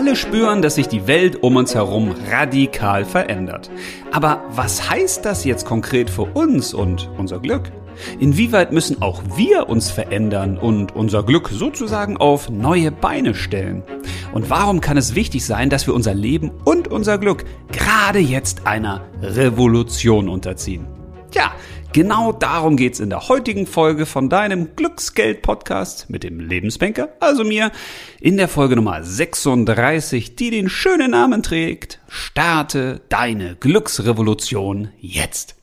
alle spüren, dass sich die Welt um uns herum radikal verändert. Aber was heißt das jetzt konkret für uns und unser Glück? Inwieweit müssen auch wir uns verändern und unser Glück sozusagen auf neue Beine stellen? Und warum kann es wichtig sein, dass wir unser Leben und unser Glück gerade jetzt einer Revolution unterziehen? Tja, Genau darum geht's in der heutigen Folge von deinem Glücksgeld-Podcast mit dem Lebensbanker, also mir, in der Folge Nummer 36, die den schönen Namen trägt, Starte deine Glücksrevolution jetzt.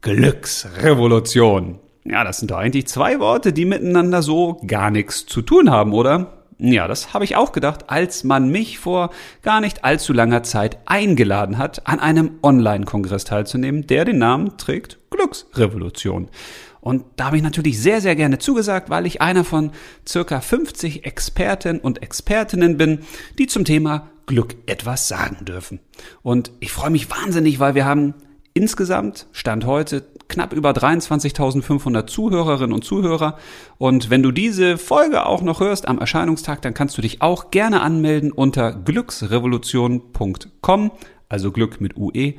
Glücksrevolution. Ja, das sind doch eigentlich zwei Worte, die miteinander so gar nichts zu tun haben, oder? Ja, das habe ich auch gedacht, als man mich vor gar nicht allzu langer Zeit eingeladen hat, an einem Online-Kongress teilzunehmen, der den Namen trägt Glücksrevolution. Und da habe ich natürlich sehr, sehr gerne zugesagt, weil ich einer von circa 50 Experten und Expertinnen bin, die zum Thema Glück etwas sagen dürfen. Und ich freue mich wahnsinnig, weil wir haben insgesamt, Stand heute, knapp über 23.500 Zuhörerinnen und Zuhörer. Und wenn du diese Folge auch noch hörst am Erscheinungstag, dann kannst du dich auch gerne anmelden unter glücksrevolution.com, also Glück mit UE.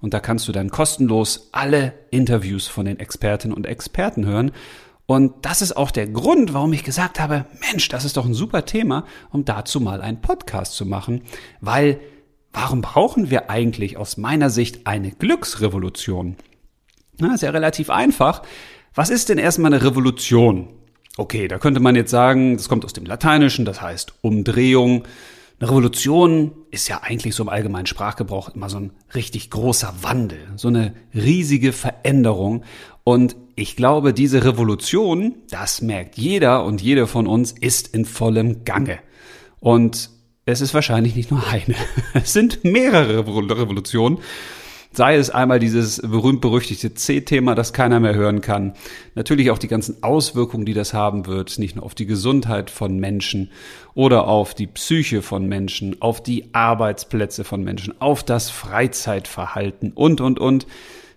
Und da kannst du dann kostenlos alle Interviews von den Expertinnen und Experten hören. Und das ist auch der Grund, warum ich gesagt habe, Mensch, das ist doch ein super Thema, um dazu mal einen Podcast zu machen, weil warum brauchen wir eigentlich aus meiner Sicht eine Glücksrevolution? Na, ist ja relativ einfach. Was ist denn erstmal eine Revolution? Okay, da könnte man jetzt sagen, das kommt aus dem Lateinischen, das heißt Umdrehung. Eine Revolution ist ja eigentlich so im allgemeinen Sprachgebrauch immer so ein richtig großer Wandel, so eine riesige Veränderung. Und ich glaube, diese Revolution, das merkt jeder und jede von uns, ist in vollem Gange. Und es ist wahrscheinlich nicht nur eine. Es sind mehrere Revolutionen. Sei es einmal dieses berühmt-berüchtigte C-Thema, das keiner mehr hören kann. Natürlich auch die ganzen Auswirkungen, die das haben wird, nicht nur auf die Gesundheit von Menschen oder auf die Psyche von Menschen, auf die Arbeitsplätze von Menschen, auf das Freizeitverhalten und, und, und.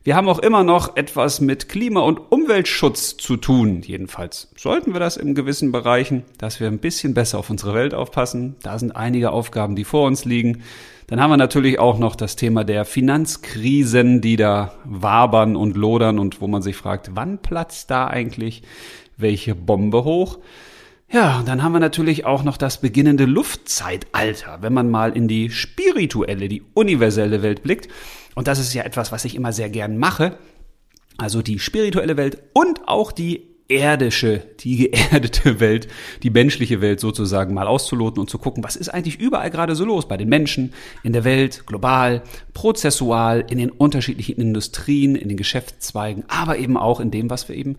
Wir haben auch immer noch etwas mit Klima- und Umweltschutz zu tun. Jedenfalls sollten wir das in gewissen Bereichen, dass wir ein bisschen besser auf unsere Welt aufpassen. Da sind einige Aufgaben, die vor uns liegen. Dann haben wir natürlich auch noch das Thema der Finanzkrisen, die da wabern und lodern und wo man sich fragt, wann platzt da eigentlich welche Bombe hoch? Ja, und dann haben wir natürlich auch noch das beginnende Luftzeitalter, wenn man mal in die spirituelle, die universelle Welt blickt. Und das ist ja etwas, was ich immer sehr gern mache. Also die spirituelle Welt und auch die erdische, die geerdete Welt, die menschliche Welt sozusagen mal auszuloten und zu gucken, was ist eigentlich überall gerade so los bei den Menschen, in der Welt, global, prozessual, in den unterschiedlichen Industrien, in den Geschäftszweigen, aber eben auch in dem, was wir eben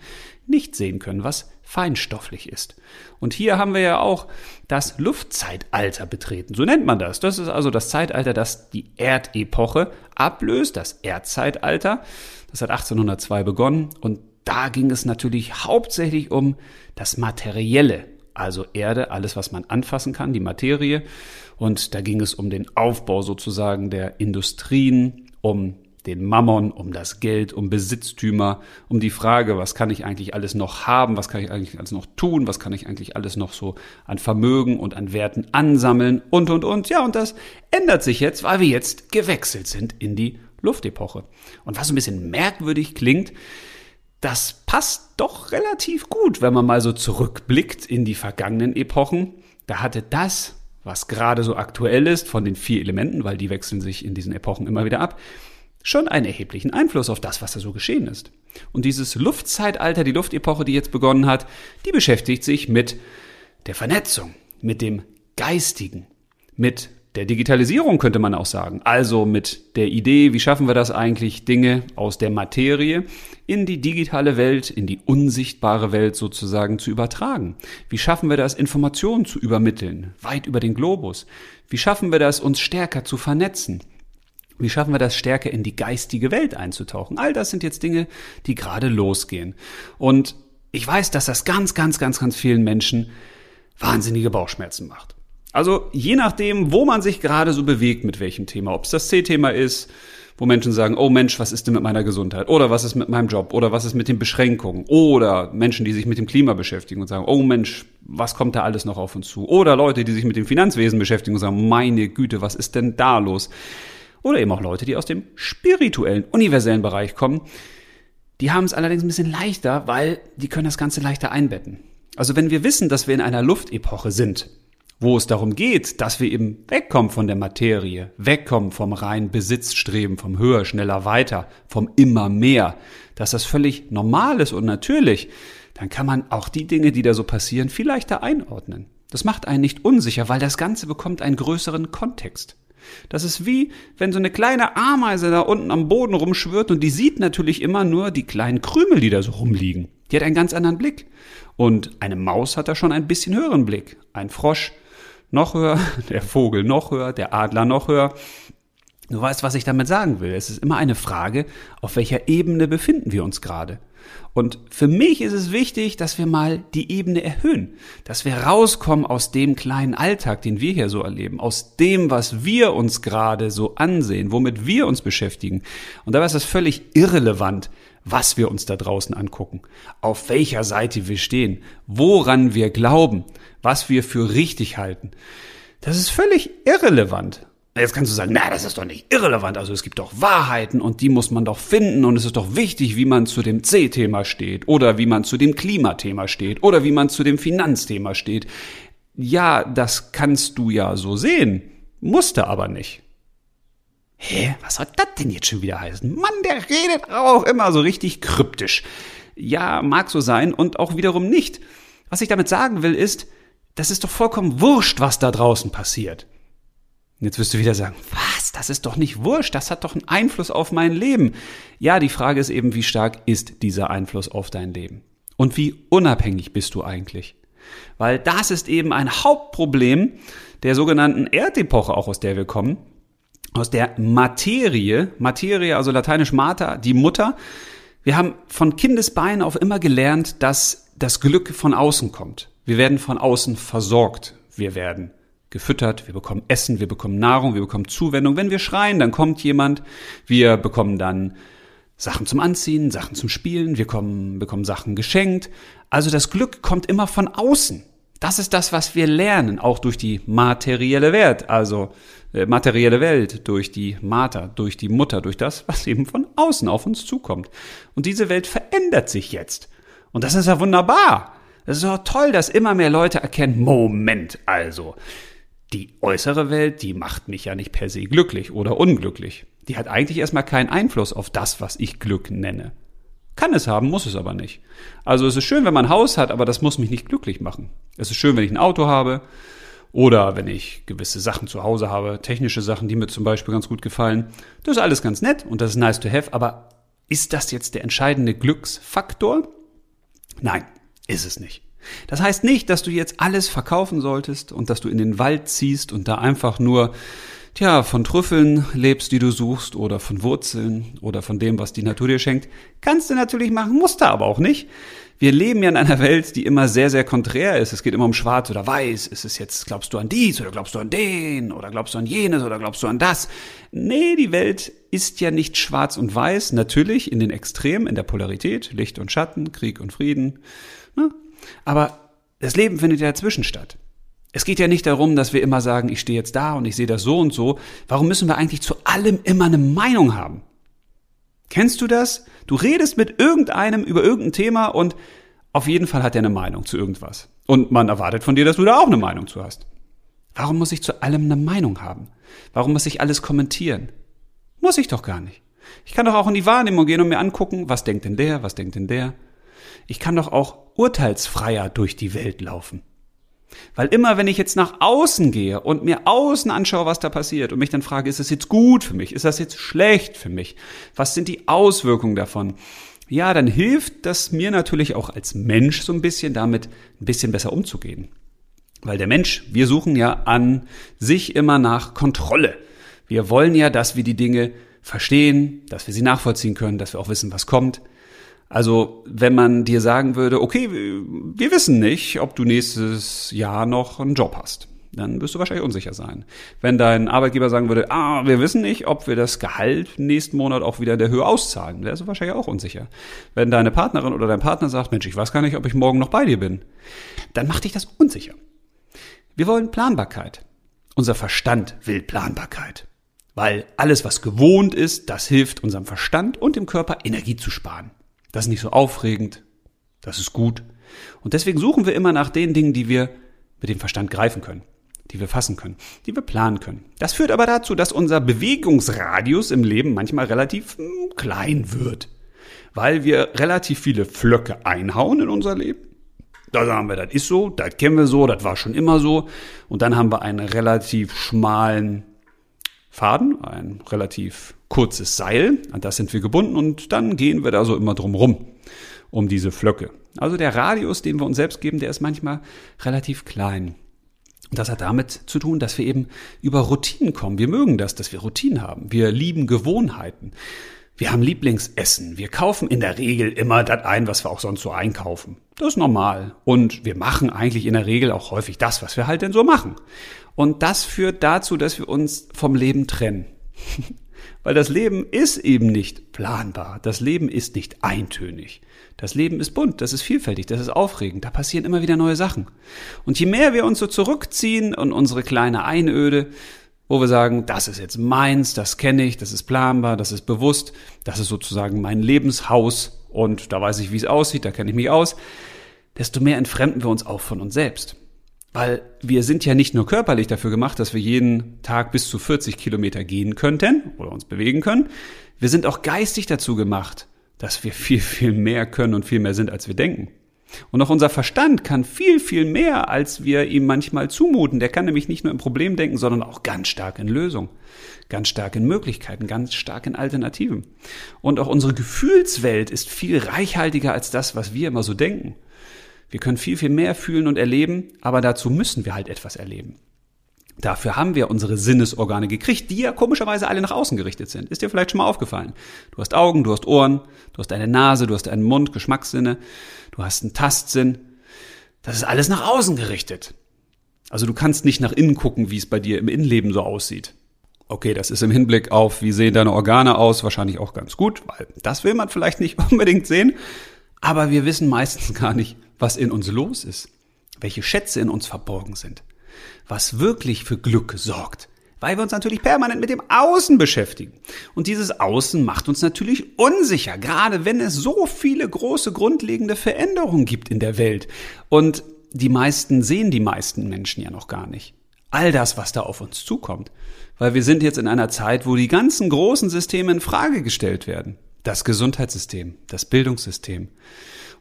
nicht sehen können, was feinstofflich ist. Und hier haben wir ja auch das Luftzeitalter betreten. So nennt man das. Das ist also das Zeitalter, das die Erdepoche ablöst, das Erdzeitalter. Das hat 1802 begonnen und da ging es natürlich hauptsächlich um das Materielle, also Erde, alles, was man anfassen kann, die Materie. Und da ging es um den Aufbau sozusagen der Industrien, um den Mammon, um das Geld, um Besitztümer, um die Frage, was kann ich eigentlich alles noch haben, was kann ich eigentlich alles noch tun, was kann ich eigentlich alles noch so an Vermögen und an Werten ansammeln und, und, und. Ja, und das ändert sich jetzt, weil wir jetzt gewechselt sind in die Luftepoche. Und was ein bisschen merkwürdig klingt, das passt doch relativ gut, wenn man mal so zurückblickt in die vergangenen Epochen. Da hatte das, was gerade so aktuell ist, von den vier Elementen, weil die wechseln sich in diesen Epochen immer wieder ab, schon einen erheblichen Einfluss auf das, was da so geschehen ist. Und dieses Luftzeitalter, die Luftepoche, die jetzt begonnen hat, die beschäftigt sich mit der Vernetzung, mit dem Geistigen, mit der Digitalisierung könnte man auch sagen. Also mit der Idee, wie schaffen wir das eigentlich, Dinge aus der Materie in die digitale Welt, in die unsichtbare Welt sozusagen zu übertragen? Wie schaffen wir das, Informationen zu übermitteln, weit über den Globus? Wie schaffen wir das, uns stärker zu vernetzen? Wie schaffen wir das, stärker in die geistige Welt einzutauchen? All das sind jetzt Dinge, die gerade losgehen. Und ich weiß, dass das ganz, ganz, ganz, ganz vielen Menschen wahnsinnige Bauchschmerzen macht. Also je nachdem, wo man sich gerade so bewegt, mit welchem Thema, ob es das C-Thema ist, wo Menschen sagen, oh Mensch, was ist denn mit meiner Gesundheit? Oder was ist mit meinem Job? Oder was ist mit den Beschränkungen? Oder Menschen, die sich mit dem Klima beschäftigen und sagen, oh Mensch, was kommt da alles noch auf uns zu? Oder Leute, die sich mit dem Finanzwesen beschäftigen und sagen, meine Güte, was ist denn da los? Oder eben auch Leute, die aus dem spirituellen, universellen Bereich kommen. Die haben es allerdings ein bisschen leichter, weil die können das Ganze leichter einbetten. Also wenn wir wissen, dass wir in einer Luftepoche sind, wo es darum geht, dass wir eben wegkommen von der Materie, wegkommen vom reinen Besitzstreben, vom höher, schneller, weiter, vom immer mehr, dass das völlig normal ist und natürlich, dann kann man auch die Dinge, die da so passieren, viel leichter einordnen. Das macht einen nicht unsicher, weil das Ganze bekommt einen größeren Kontext. Das ist wie, wenn so eine kleine Ameise da unten am Boden rumschwirrt und die sieht natürlich immer nur die kleinen Krümel, die da so rumliegen. Die hat einen ganz anderen Blick. Und eine Maus hat da schon ein bisschen höheren Blick. Ein Frosch noch höher, der Vogel noch höher, der Adler noch höher. Du weißt, was ich damit sagen will. Es ist immer eine Frage, auf welcher Ebene befinden wir uns gerade. Und für mich ist es wichtig, dass wir mal die Ebene erhöhen, dass wir rauskommen aus dem kleinen Alltag, den wir hier so erleben, aus dem, was wir uns gerade so ansehen, womit wir uns beschäftigen. Und dabei ist es völlig irrelevant, was wir uns da draußen angucken, auf welcher Seite wir stehen, woran wir glauben, was wir für richtig halten. Das ist völlig irrelevant. Jetzt kannst du sagen, na, das ist doch nicht irrelevant. Also es gibt doch Wahrheiten und die muss man doch finden und es ist doch wichtig, wie man zu dem C-Thema steht oder wie man zu dem Klimathema steht oder wie man zu dem Finanzthema steht. Ja, das kannst du ja so sehen, musste aber nicht. Hä, was soll das denn jetzt schon wieder heißen? Mann, der redet auch immer so richtig kryptisch. Ja, mag so sein und auch wiederum nicht. Was ich damit sagen will ist, das ist doch vollkommen wurscht, was da draußen passiert. Jetzt wirst du wieder sagen, was, das ist doch nicht wurscht, das hat doch einen Einfluss auf mein Leben. Ja, die Frage ist eben, wie stark ist dieser Einfluss auf dein Leben? Und wie unabhängig bist du eigentlich? Weil das ist eben ein Hauptproblem der sogenannten Erdepoche, auch aus der wir kommen, aus der Materie, Materie, also lateinisch Mater, die Mutter. Wir haben von Kindesbeinen auf immer gelernt, dass das Glück von außen kommt. Wir werden von außen versorgt. Wir werden gefüttert, wir bekommen Essen, wir bekommen Nahrung, wir bekommen Zuwendung. Wenn wir schreien, dann kommt jemand. Wir bekommen dann Sachen zum Anziehen, Sachen zum Spielen, wir kommen, bekommen Sachen geschenkt. Also das Glück kommt immer von außen. Das ist das, was wir lernen, auch durch die materielle Welt, also äh, materielle Welt, durch die Mater, durch die Mutter, durch das, was eben von außen auf uns zukommt. Und diese Welt verändert sich jetzt. Und das ist ja wunderbar. Das ist auch toll, dass immer mehr Leute erkennen, Moment, also, die äußere Welt, die macht mich ja nicht per se glücklich oder unglücklich. Die hat eigentlich erstmal keinen Einfluss auf das, was ich Glück nenne. Kann es haben, muss es aber nicht. Also es ist schön, wenn man ein Haus hat, aber das muss mich nicht glücklich machen. Es ist schön, wenn ich ein Auto habe oder wenn ich gewisse Sachen zu Hause habe, technische Sachen, die mir zum Beispiel ganz gut gefallen. Das ist alles ganz nett und das ist nice to have, aber ist das jetzt der entscheidende Glücksfaktor? Nein, ist es nicht. Das heißt nicht, dass du jetzt alles verkaufen solltest und dass du in den Wald ziehst und da einfach nur tja, von Trüffeln lebst, die du suchst, oder von Wurzeln oder von dem, was die Natur dir schenkt. Kannst du natürlich machen, musst du aber auch nicht. Wir leben ja in einer Welt, die immer sehr, sehr konträr ist. Es geht immer um schwarz oder weiß. Ist es jetzt, glaubst du an dies oder glaubst du an den oder glaubst du an jenes oder glaubst du an das? Nee, die Welt ist ja nicht schwarz und weiß. Natürlich in den Extremen, in der Polarität, Licht und Schatten, Krieg und Frieden. Ne? Aber das Leben findet ja dazwischen statt. Es geht ja nicht darum, dass wir immer sagen, ich stehe jetzt da und ich sehe das so und so. Warum müssen wir eigentlich zu allem immer eine Meinung haben? Kennst du das? Du redest mit irgendeinem über irgendein Thema und auf jeden Fall hat er eine Meinung zu irgendwas. Und man erwartet von dir, dass du da auch eine Meinung zu hast. Warum muss ich zu allem eine Meinung haben? Warum muss ich alles kommentieren? Muss ich doch gar nicht. Ich kann doch auch in die Wahrnehmung gehen und mir angucken, was denkt denn der, was denkt denn der. Ich kann doch auch urteilsfreier durch die Welt laufen. Weil immer, wenn ich jetzt nach außen gehe und mir außen anschaue, was da passiert und mich dann frage, ist das jetzt gut für mich? Ist das jetzt schlecht für mich? Was sind die Auswirkungen davon? Ja, dann hilft das mir natürlich auch als Mensch so ein bisschen damit ein bisschen besser umzugehen. Weil der Mensch, wir suchen ja an sich immer nach Kontrolle. Wir wollen ja, dass wir die Dinge verstehen, dass wir sie nachvollziehen können, dass wir auch wissen, was kommt. Also wenn man dir sagen würde, okay, wir wissen nicht, ob du nächstes Jahr noch einen Job hast. dann wirst du wahrscheinlich unsicher sein. Wenn dein Arbeitgeber sagen würde, ah, wir wissen nicht, ob wir das Gehalt nächsten Monat auch wieder in der Höhe auszahlen, wärst du wahrscheinlich auch unsicher. Wenn deine Partnerin oder dein Partner sagt, Mensch, ich weiß gar nicht, ob ich morgen noch bei dir bin, dann macht dich das unsicher. Wir wollen Planbarkeit. Unser Verstand will Planbarkeit. Weil alles, was gewohnt ist, das hilft unserem Verstand und dem Körper Energie zu sparen. Das ist nicht so aufregend. Das ist gut. Und deswegen suchen wir immer nach den Dingen, die wir mit dem Verstand greifen können, die wir fassen können, die wir planen können. Das führt aber dazu, dass unser Bewegungsradius im Leben manchmal relativ hm, klein wird, weil wir relativ viele Flöcke einhauen in unser Leben. Da sagen wir, das ist so, das kennen wir so, das war schon immer so. Und dann haben wir einen relativ schmalen Faden, ein relativ kurzes Seil, an das sind wir gebunden und dann gehen wir da so immer drum rum, um diese Flöcke. Also der Radius, den wir uns selbst geben, der ist manchmal relativ klein. Und das hat damit zu tun, dass wir eben über Routinen kommen. Wir mögen das, dass wir Routinen haben. Wir lieben Gewohnheiten. Wir haben Lieblingsessen. Wir kaufen in der Regel immer das ein, was wir auch sonst so einkaufen. Das ist normal. Und wir machen eigentlich in der Regel auch häufig das, was wir halt denn so machen. Und das führt dazu, dass wir uns vom Leben trennen. Weil das Leben ist eben nicht planbar. Das Leben ist nicht eintönig. Das Leben ist bunt, das ist vielfältig, das ist aufregend, da passieren immer wieder neue Sachen. Und je mehr wir uns so zurückziehen und unsere kleine Einöde, wo wir sagen, das ist jetzt meins, das kenne ich, das ist planbar, das ist bewusst, das ist sozusagen mein Lebenshaus und da weiß ich, wie es aussieht, da kenne ich mich aus, desto mehr entfremden wir uns auch von uns selbst. Weil wir sind ja nicht nur körperlich dafür gemacht, dass wir jeden Tag bis zu 40 Kilometer gehen könnten oder uns bewegen können. Wir sind auch geistig dazu gemacht, dass wir viel, viel mehr können und viel mehr sind, als wir denken. Und auch unser Verstand kann viel, viel mehr, als wir ihm manchmal zumuten. Der kann nämlich nicht nur im Problem denken, sondern auch ganz stark in Lösungen, ganz stark in Möglichkeiten, ganz stark in Alternativen. Und auch unsere Gefühlswelt ist viel reichhaltiger als das, was wir immer so denken. Wir können viel, viel mehr fühlen und erleben, aber dazu müssen wir halt etwas erleben. Dafür haben wir unsere Sinnesorgane gekriegt, die ja komischerweise alle nach außen gerichtet sind. Ist dir vielleicht schon mal aufgefallen? Du hast Augen, du hast Ohren, du hast eine Nase, du hast einen Mund, Geschmackssinne, du hast einen Tastsinn. Das ist alles nach außen gerichtet. Also du kannst nicht nach innen gucken, wie es bei dir im Innenleben so aussieht. Okay, das ist im Hinblick auf, wie sehen deine Organe aus, wahrscheinlich auch ganz gut, weil das will man vielleicht nicht unbedingt sehen. Aber wir wissen meistens gar nicht, was in uns los ist, welche Schätze in uns verborgen sind, was wirklich für Glück sorgt, weil wir uns natürlich permanent mit dem Außen beschäftigen. Und dieses Außen macht uns natürlich unsicher, gerade wenn es so viele große grundlegende Veränderungen gibt in der Welt. Und die meisten sehen die meisten Menschen ja noch gar nicht. All das, was da auf uns zukommt. Weil wir sind jetzt in einer Zeit, wo die ganzen großen Systeme in Frage gestellt werden. Das Gesundheitssystem, das Bildungssystem,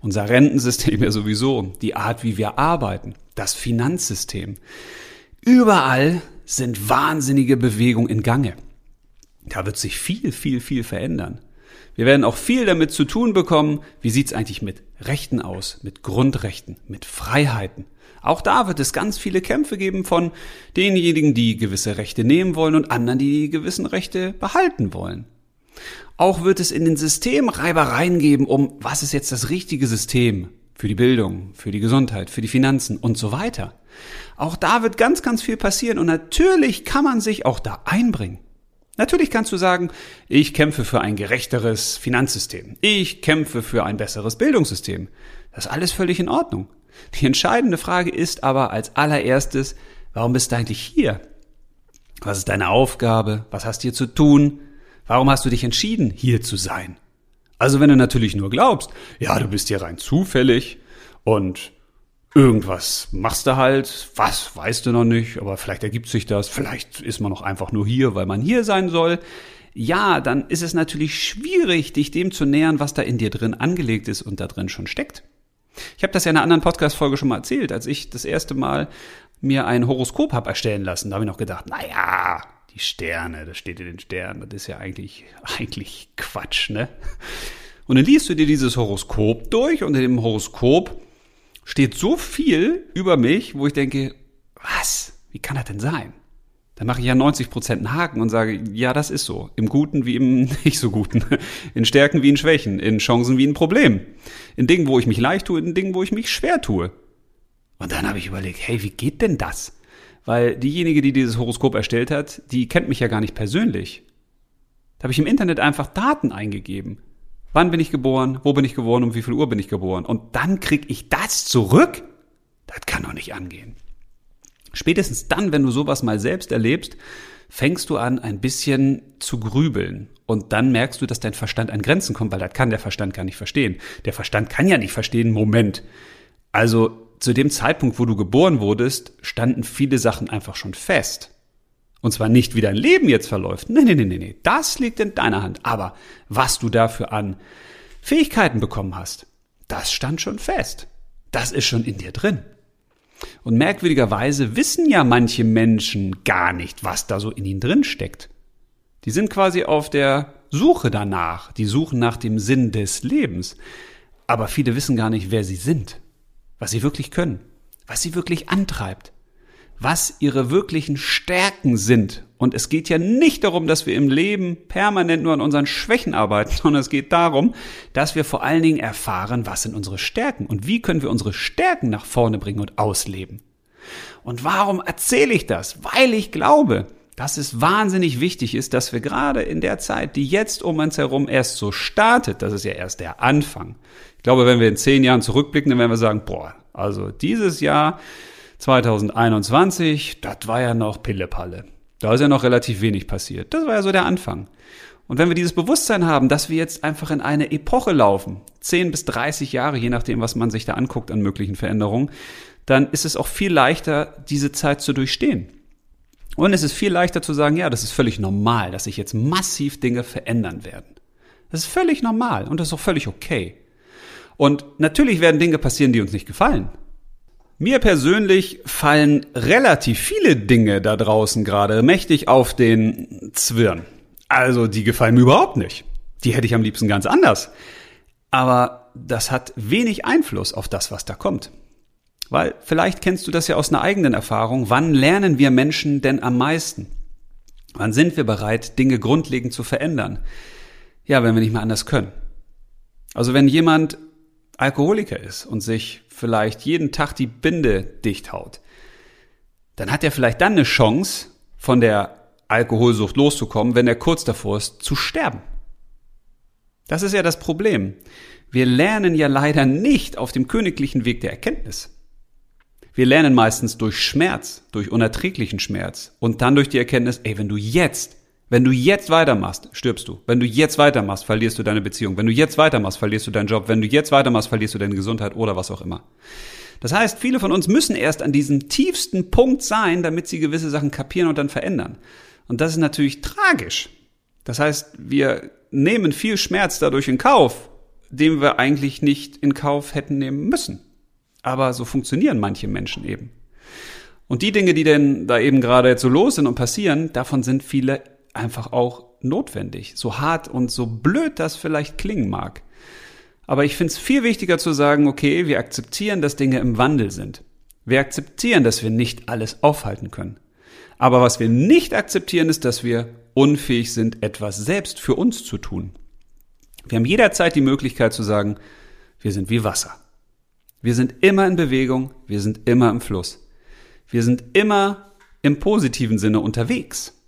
unser Rentensystem ja sowieso, die Art, wie wir arbeiten, das Finanzsystem. Überall sind wahnsinnige Bewegungen in Gange. Da wird sich viel, viel, viel verändern. Wir werden auch viel damit zu tun bekommen, wie sieht's eigentlich mit Rechten aus, mit Grundrechten, mit Freiheiten. Auch da wird es ganz viele Kämpfe geben von denjenigen, die gewisse Rechte nehmen wollen und anderen, die die gewissen Rechte behalten wollen. Auch wird es in den System Reibereien geben um, was ist jetzt das richtige System für die Bildung, für die Gesundheit, für die Finanzen und so weiter. Auch da wird ganz, ganz viel passieren und natürlich kann man sich auch da einbringen. Natürlich kannst du sagen, ich kämpfe für ein gerechteres Finanzsystem. Ich kämpfe für ein besseres Bildungssystem. Das ist alles völlig in Ordnung. Die entscheidende Frage ist aber als allererstes, warum bist du eigentlich hier? Was ist deine Aufgabe? Was hast du hier zu tun? Warum hast du dich entschieden, hier zu sein? Also wenn du natürlich nur glaubst, ja, du bist hier rein zufällig und irgendwas machst du halt, was weißt du noch nicht, aber vielleicht ergibt sich das, vielleicht ist man noch einfach nur hier, weil man hier sein soll. Ja, dann ist es natürlich schwierig, dich dem zu nähern, was da in dir drin angelegt ist und da drin schon steckt. Ich habe das ja in einer anderen Podcast-Folge schon mal erzählt, als ich das erste Mal mir ein Horoskop habe erstellen lassen. Da habe ich noch gedacht, naja, die Sterne, das steht in den Sternen, das ist ja eigentlich, eigentlich Quatsch, ne? Und dann liest du dir dieses Horoskop durch und in dem Horoskop steht so viel über mich, wo ich denke, was? Wie kann das denn sein? Dann mache ich ja 90 Prozent einen Haken und sage, ja, das ist so. Im Guten wie im nicht so Guten. In Stärken wie in Schwächen. In Chancen wie in Problemen. In Dingen, wo ich mich leicht tue, in Dingen, wo ich mich schwer tue. Und dann habe ich überlegt, hey, wie geht denn das? Weil diejenige, die dieses Horoskop erstellt hat, die kennt mich ja gar nicht persönlich. Da habe ich im Internet einfach Daten eingegeben. Wann bin ich geboren? Wo bin ich geboren? Um wie viel Uhr bin ich geboren? Und dann krieg ich das zurück? Das kann doch nicht angehen. Spätestens dann, wenn du sowas mal selbst erlebst, fängst du an, ein bisschen zu grübeln. Und dann merkst du, dass dein Verstand an Grenzen kommt, weil das kann der Verstand gar nicht verstehen. Der Verstand kann ja nicht verstehen, Moment. Also zu dem Zeitpunkt, wo du geboren wurdest, standen viele Sachen einfach schon fest. Und zwar nicht, wie dein Leben jetzt verläuft. Nee, nee, nee, nee, nee. Das liegt in deiner Hand. Aber was du dafür an Fähigkeiten bekommen hast, das stand schon fest. Das ist schon in dir drin. Und merkwürdigerweise wissen ja manche Menschen gar nicht, was da so in ihnen drin steckt. Die sind quasi auf der Suche danach. Die suchen nach dem Sinn des Lebens. Aber viele wissen gar nicht, wer sie sind, was sie wirklich können, was sie wirklich antreibt was ihre wirklichen Stärken sind. Und es geht ja nicht darum, dass wir im Leben permanent nur an unseren Schwächen arbeiten, sondern es geht darum, dass wir vor allen Dingen erfahren, was sind unsere Stärken und wie können wir unsere Stärken nach vorne bringen und ausleben. Und warum erzähle ich das? Weil ich glaube, dass es wahnsinnig wichtig ist, dass wir gerade in der Zeit, die jetzt um uns herum erst so startet, das ist ja erst der Anfang. Ich glaube, wenn wir in zehn Jahren zurückblicken, dann werden wir sagen, boah, also dieses Jahr, 2021, das war ja noch Pillepalle. Da ist ja noch relativ wenig passiert. Das war ja so der Anfang. Und wenn wir dieses Bewusstsein haben, dass wir jetzt einfach in eine Epoche laufen, 10 bis 30 Jahre, je nachdem, was man sich da anguckt an möglichen Veränderungen, dann ist es auch viel leichter, diese Zeit zu durchstehen. Und es ist viel leichter zu sagen, ja, das ist völlig normal, dass sich jetzt massiv Dinge verändern werden. Das ist völlig normal und das ist auch völlig okay. Und natürlich werden Dinge passieren, die uns nicht gefallen. Mir persönlich fallen relativ viele Dinge da draußen gerade mächtig auf den Zwirn. Also die gefallen mir überhaupt nicht. Die hätte ich am liebsten ganz anders. Aber das hat wenig Einfluss auf das, was da kommt. Weil vielleicht kennst du das ja aus einer eigenen Erfahrung. Wann lernen wir Menschen denn am meisten? Wann sind wir bereit, Dinge grundlegend zu verändern? Ja, wenn wir nicht mehr anders können. Also wenn jemand Alkoholiker ist und sich vielleicht jeden Tag die Binde dicht haut, dann hat er vielleicht dann eine Chance, von der Alkoholsucht loszukommen, wenn er kurz davor ist, zu sterben. Das ist ja das Problem. Wir lernen ja leider nicht auf dem königlichen Weg der Erkenntnis. Wir lernen meistens durch Schmerz, durch unerträglichen Schmerz und dann durch die Erkenntnis, ey, wenn du jetzt wenn du jetzt weitermachst, stirbst du. Wenn du jetzt weitermachst, verlierst du deine Beziehung. Wenn du jetzt weitermachst, verlierst du deinen Job. Wenn du jetzt weitermachst, verlierst du deine Gesundheit oder was auch immer. Das heißt, viele von uns müssen erst an diesem tiefsten Punkt sein, damit sie gewisse Sachen kapieren und dann verändern. Und das ist natürlich tragisch. Das heißt, wir nehmen viel Schmerz dadurch in Kauf, den wir eigentlich nicht in Kauf hätten nehmen müssen. Aber so funktionieren manche Menschen eben. Und die Dinge, die denn da eben gerade jetzt so los sind und passieren, davon sind viele einfach auch notwendig. So hart und so blöd das vielleicht klingen mag. Aber ich finde es viel wichtiger zu sagen, okay, wir akzeptieren, dass Dinge im Wandel sind. Wir akzeptieren, dass wir nicht alles aufhalten können. Aber was wir nicht akzeptieren, ist, dass wir unfähig sind, etwas selbst für uns zu tun. Wir haben jederzeit die Möglichkeit zu sagen, wir sind wie Wasser. Wir sind immer in Bewegung, wir sind immer im Fluss. Wir sind immer im positiven Sinne unterwegs.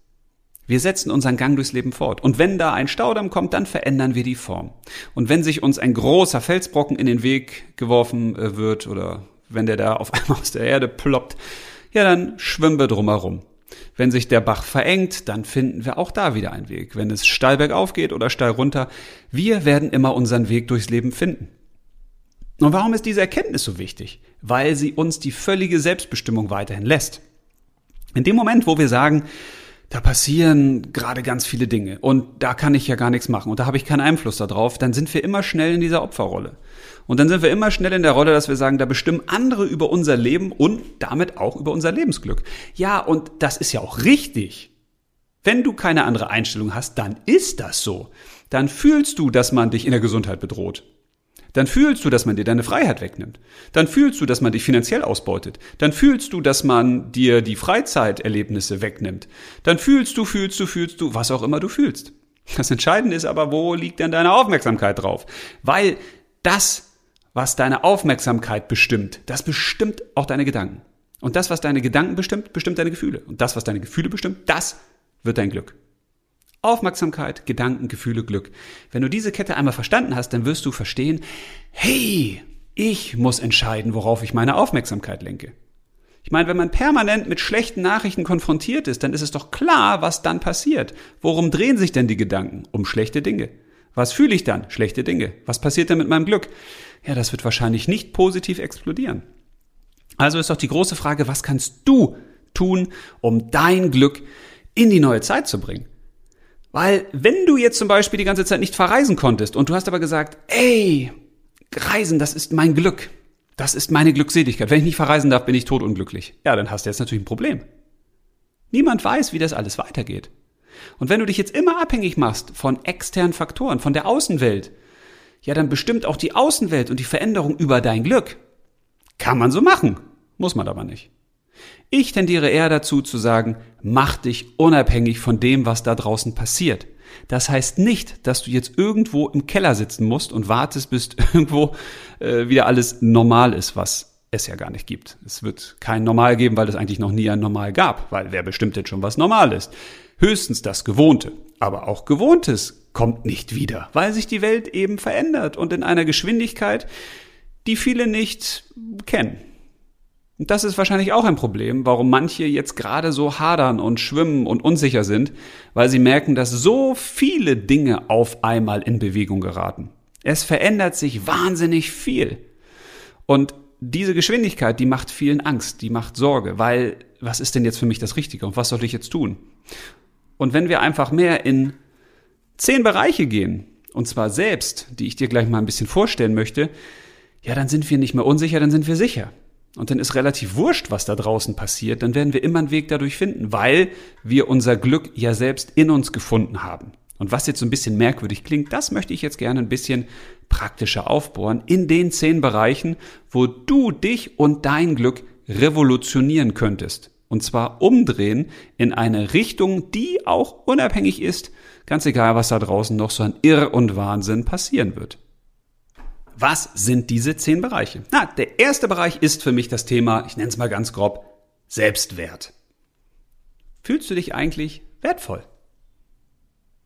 Wir setzen unseren Gang durchs Leben fort. Und wenn da ein Staudamm kommt, dann verändern wir die Form. Und wenn sich uns ein großer Felsbrocken in den Weg geworfen äh, wird oder wenn der da auf einmal aus der Erde ploppt, ja, dann schwimmen wir drumherum. Wenn sich der Bach verengt, dann finden wir auch da wieder einen Weg. Wenn es steil bergauf geht oder steil runter, wir werden immer unseren Weg durchs Leben finden. Und warum ist diese Erkenntnis so wichtig? Weil sie uns die völlige Selbstbestimmung weiterhin lässt. In dem Moment, wo wir sagen, da passieren gerade ganz viele Dinge und da kann ich ja gar nichts machen und da habe ich keinen Einfluss darauf, dann sind wir immer schnell in dieser Opferrolle. Und dann sind wir immer schnell in der Rolle, dass wir sagen, da bestimmen andere über unser Leben und damit auch über unser Lebensglück. Ja, und das ist ja auch richtig. Wenn du keine andere Einstellung hast, dann ist das so. Dann fühlst du, dass man dich in der Gesundheit bedroht dann fühlst du, dass man dir deine Freiheit wegnimmt. Dann fühlst du, dass man dich finanziell ausbeutet. Dann fühlst du, dass man dir die Freizeiterlebnisse wegnimmt. Dann fühlst du, fühlst du, fühlst du, was auch immer du fühlst. Das Entscheidende ist aber, wo liegt denn deine Aufmerksamkeit drauf? Weil das, was deine Aufmerksamkeit bestimmt, das bestimmt auch deine Gedanken. Und das, was deine Gedanken bestimmt, bestimmt deine Gefühle. Und das, was deine Gefühle bestimmt, das wird dein Glück. Aufmerksamkeit, Gedanken, Gefühle, Glück. Wenn du diese Kette einmal verstanden hast, dann wirst du verstehen, hey, ich muss entscheiden, worauf ich meine Aufmerksamkeit lenke. Ich meine, wenn man permanent mit schlechten Nachrichten konfrontiert ist, dann ist es doch klar, was dann passiert. Worum drehen sich denn die Gedanken? Um schlechte Dinge. Was fühle ich dann? Schlechte Dinge. Was passiert denn mit meinem Glück? Ja, das wird wahrscheinlich nicht positiv explodieren. Also ist doch die große Frage, was kannst du tun, um dein Glück in die neue Zeit zu bringen? Weil wenn du jetzt zum Beispiel die ganze Zeit nicht verreisen konntest und du hast aber gesagt, ey, Reisen, das ist mein Glück. Das ist meine Glückseligkeit. Wenn ich nicht verreisen darf, bin ich totunglücklich. Ja, dann hast du jetzt natürlich ein Problem. Niemand weiß, wie das alles weitergeht. Und wenn du dich jetzt immer abhängig machst von externen Faktoren, von der Außenwelt, ja, dann bestimmt auch die Außenwelt und die Veränderung über dein Glück. Kann man so machen, muss man aber nicht. Ich tendiere eher dazu zu sagen, mach dich unabhängig von dem, was da draußen passiert. Das heißt nicht, dass du jetzt irgendwo im Keller sitzen musst und wartest, bis irgendwo äh, wieder alles normal ist, was es ja gar nicht gibt. Es wird kein Normal geben, weil es eigentlich noch nie ein Normal gab, weil wer bestimmt jetzt schon, was normal ist? Höchstens das Gewohnte. Aber auch Gewohntes kommt nicht wieder, weil sich die Welt eben verändert und in einer Geschwindigkeit, die viele nicht kennen. Und das ist wahrscheinlich auch ein Problem, warum manche jetzt gerade so hadern und schwimmen und unsicher sind, weil sie merken, dass so viele Dinge auf einmal in Bewegung geraten. Es verändert sich wahnsinnig viel. Und diese Geschwindigkeit, die macht vielen Angst, die macht Sorge, weil was ist denn jetzt für mich das Richtige und was soll ich jetzt tun? Und wenn wir einfach mehr in zehn Bereiche gehen, und zwar selbst, die ich dir gleich mal ein bisschen vorstellen möchte, ja, dann sind wir nicht mehr unsicher, dann sind wir sicher. Und dann ist relativ wurscht, was da draußen passiert, dann werden wir immer einen Weg dadurch finden, weil wir unser Glück ja selbst in uns gefunden haben. Und was jetzt so ein bisschen merkwürdig klingt, das möchte ich jetzt gerne ein bisschen praktischer aufbohren in den zehn Bereichen, wo du dich und dein Glück revolutionieren könntest. Und zwar umdrehen in eine Richtung, die auch unabhängig ist, ganz egal, was da draußen noch so an Irr und Wahnsinn passieren wird. Was sind diese zehn Bereiche? Na, der erste Bereich ist für mich das Thema, ich nenne es mal ganz grob, Selbstwert. Fühlst du dich eigentlich wertvoll?